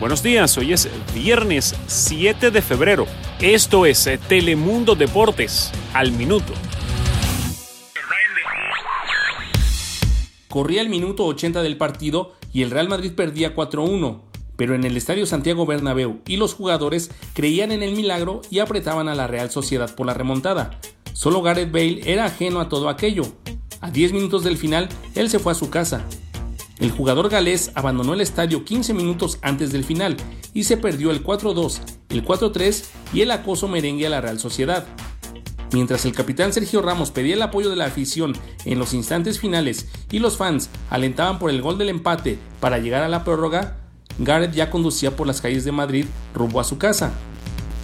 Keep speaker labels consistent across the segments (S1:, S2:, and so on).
S1: Buenos días, hoy es viernes 7 de febrero. Esto es eh, Telemundo Deportes al minuto.
S2: Corría el minuto 80 del partido y el Real Madrid perdía 4-1, pero en el Estadio Santiago Bernabéu y los jugadores creían en el milagro y apretaban a la Real Sociedad por la remontada. Solo Gareth Bale era ajeno a todo aquello. A 10 minutos del final, él se fue a su casa. El jugador galés abandonó el estadio 15 minutos antes del final y se perdió el 4-2, el 4-3 y el acoso merengue a la Real Sociedad. Mientras el capitán Sergio Ramos pedía el apoyo de la afición en los instantes finales y los fans alentaban por el gol del empate para llegar a la prórroga, Gareth ya conducía por las calles de Madrid rumbo a su casa.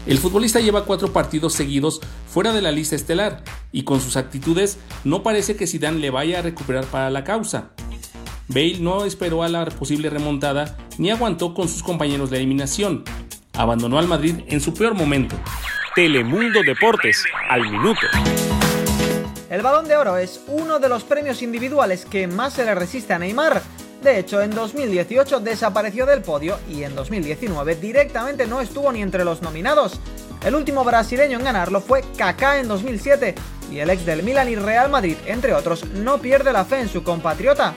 S2: El futbolista lleva cuatro partidos seguidos fuera de la lista estelar y con sus actitudes no parece que Zidane le vaya a recuperar para la causa. Bale no esperó a la posible remontada ni aguantó con sus compañeros de eliminación. Abandonó al Madrid en su peor momento.
S1: Telemundo Deportes al minuto.
S3: El Balón de Oro es uno de los premios individuales que más se le resiste a Neymar. De hecho, en 2018 desapareció del podio y en 2019 directamente no estuvo ni entre los nominados. El último brasileño en ganarlo fue Kaká en 2007 y el ex del Milan y Real Madrid, entre otros, no pierde la fe en su compatriota.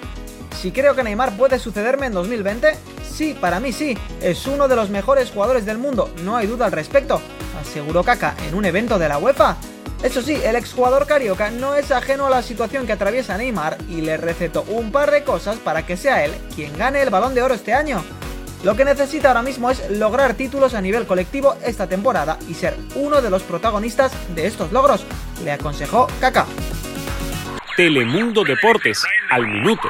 S3: Si creo que Neymar puede sucederme en 2020, sí, para mí sí, es uno de los mejores jugadores del mundo, no hay duda al respecto, aseguró Kaká en un evento de la UEFA. Eso sí, el exjugador carioca no es ajeno a la situación que atraviesa Neymar y le recetó un par de cosas para que sea él quien gane el balón de oro este año. Lo que necesita ahora mismo es lograr títulos a nivel colectivo esta temporada y ser uno de los protagonistas de estos logros, le aconsejó Kaká.
S1: Telemundo Deportes al minuto.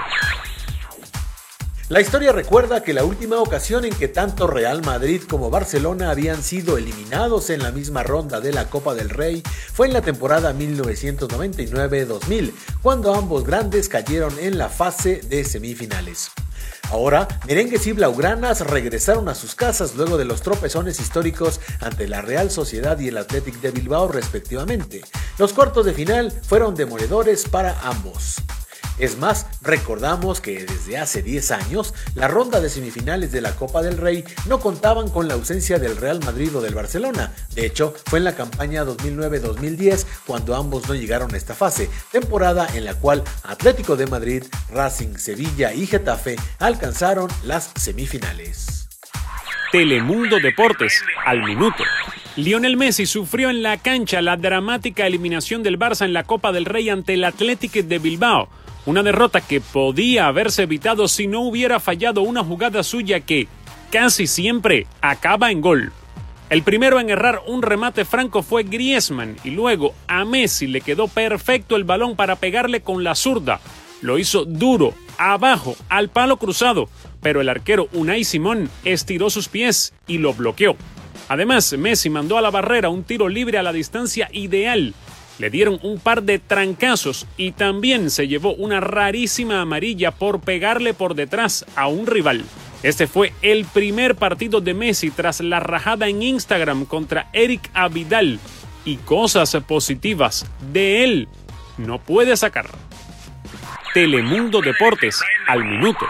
S4: La historia recuerda que la última ocasión en que tanto Real Madrid como Barcelona habían sido eliminados en la misma ronda de la Copa del Rey fue en la temporada 1999-2000, cuando ambos grandes cayeron en la fase de semifinales. Ahora, merengues y blaugranas regresaron a sus casas luego de los tropezones históricos ante la Real Sociedad y el Athletic de Bilbao respectivamente. Los cuartos de final fueron demoledores para ambos. Es más, recordamos que desde hace 10 años, la ronda de semifinales de la Copa del Rey no contaban con la ausencia del Real Madrid o del Barcelona. De hecho, fue en la campaña 2009-2010 cuando ambos no llegaron a esta fase, temporada en la cual Atlético de Madrid, Racing, Sevilla y Getafe alcanzaron las semifinales.
S1: Telemundo Deportes, al minuto. Lionel Messi sufrió en la cancha la dramática eliminación del Barça en la Copa del Rey ante el Atlético de Bilbao. Una derrota que podía haberse evitado si no hubiera fallado una jugada suya que casi siempre acaba en gol. El primero en errar un remate franco fue Griezmann y luego a Messi le quedó perfecto el balón para pegarle con la zurda. Lo hizo duro, abajo, al palo cruzado, pero el arquero Unai Simón estiró sus pies y lo bloqueó. Además, Messi mandó a la barrera un tiro libre a la distancia ideal le dieron un par de trancazos y también se llevó una rarísima amarilla por pegarle por detrás a un rival. Este fue el primer partido de Messi tras la rajada en Instagram contra Eric Avidal y cosas positivas de él no puede sacar. Telemundo Deportes al minuto.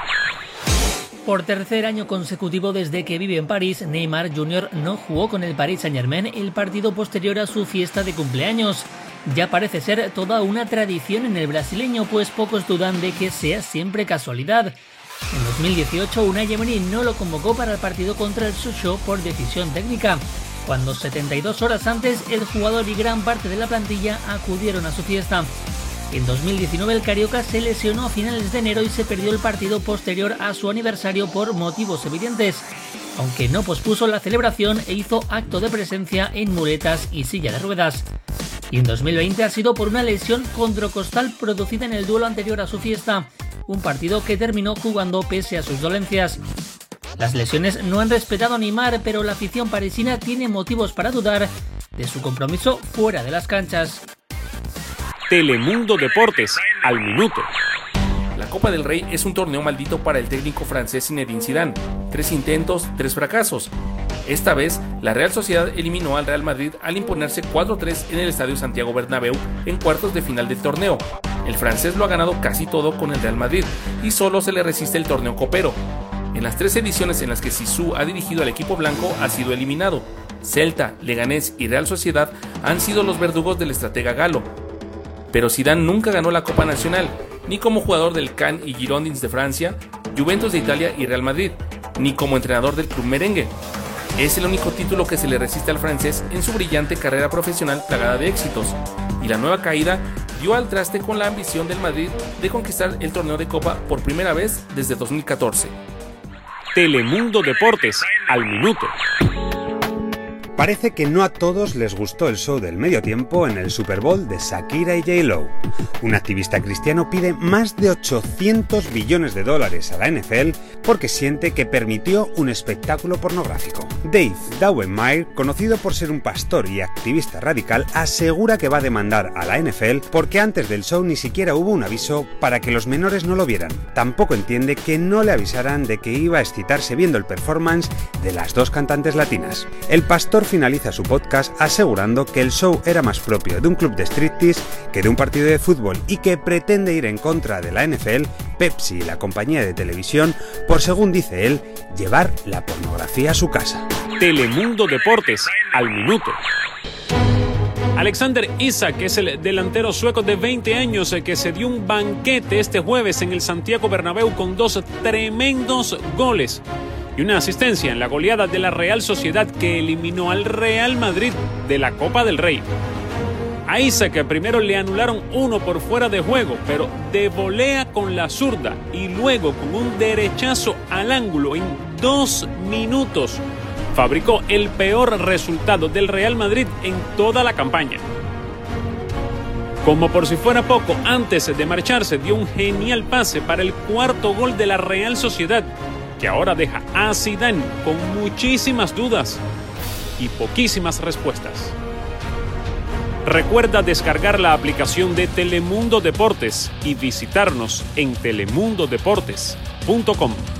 S5: Por tercer año consecutivo desde que vive en París, Neymar Jr. no jugó con el Paris Saint-Germain el partido posterior a su fiesta de cumpleaños. Ya parece ser toda una tradición en el brasileño, pues pocos dudan de que sea siempre casualidad. En 2018, Unai Emery no lo convocó para el partido contra el Sochaux por decisión técnica, cuando 72 horas antes el jugador y gran parte de la plantilla acudieron a su fiesta. En 2019 el Carioca se lesionó a finales de enero y se perdió el partido posterior a su aniversario por motivos evidentes, aunque no pospuso la celebración e hizo acto de presencia en muletas y silla de ruedas y en 2020 ha sido por una lesión condrocostal producida en el duelo anterior a su fiesta, un partido que terminó jugando pese a sus dolencias. Las lesiones no han respetado a Neymar, pero la afición parisina tiene motivos para dudar de su compromiso fuera de las canchas.
S1: Telemundo Deportes, al minuto.
S2: La Copa del Rey es un torneo maldito para el técnico francés Zinedine Zidane. Tres intentos, tres fracasos. Esta vez, la Real Sociedad eliminó al Real Madrid al imponerse 4-3 en el Estadio Santiago Bernabéu en cuartos de final del torneo. El francés lo ha ganado casi todo con el Real Madrid y solo se le resiste el torneo copero. En las tres ediciones en las que Sisu ha dirigido al equipo blanco ha sido eliminado. Celta, Leganés y Real Sociedad han sido los verdugos del estratega galo. Pero Zidane nunca ganó la Copa Nacional, ni como jugador del Cannes y Girondins de Francia, Juventus de Italia y Real Madrid, ni como entrenador del club merengue. Es el único título que se le resiste al francés en su brillante carrera profesional plagada de éxitos, y la nueva caída dio al traste con la ambición del Madrid de conquistar el torneo de Copa por primera vez desde 2014.
S1: Telemundo Deportes, al minuto.
S6: Parece que no a todos les gustó el show del medio tiempo en el Super Bowl de Shakira y J-Lo. Un activista cristiano pide más de 800 billones de dólares a la NFL porque siente que permitió un espectáculo pornográfico. Dave Dauenmire, conocido por ser un pastor y activista radical, asegura que va a demandar a la NFL porque antes del show ni siquiera hubo un aviso para que los menores no lo vieran. Tampoco entiende que no le avisaran de que iba a excitarse viendo el performance de las dos cantantes latinas. El pastor finaliza su podcast asegurando que el show era más propio de un club de striptease que de un partido de fútbol y que pretende ir en contra de la NFL, Pepsi y la compañía de televisión por, según dice él, llevar la pornografía a su casa.
S1: Telemundo Deportes, al minuto. Alexander Isak es el delantero sueco de 20 años que se dio un banquete este jueves en el Santiago Bernabéu con dos tremendos goles y una asistencia en la goleada de la Real Sociedad que eliminó al Real Madrid de la Copa del Rey. A Isaac primero le anularon uno por fuera de juego, pero de volea con la zurda y luego con un derechazo al ángulo en dos minutos fabricó el peor resultado del Real Madrid en toda la campaña. Como por si fuera poco, antes de marcharse dio un genial pase para el cuarto gol de la Real Sociedad que ahora deja a Zidane con muchísimas dudas y poquísimas respuestas. Recuerda descargar la aplicación de Telemundo Deportes y visitarnos en telemundodeportes.com.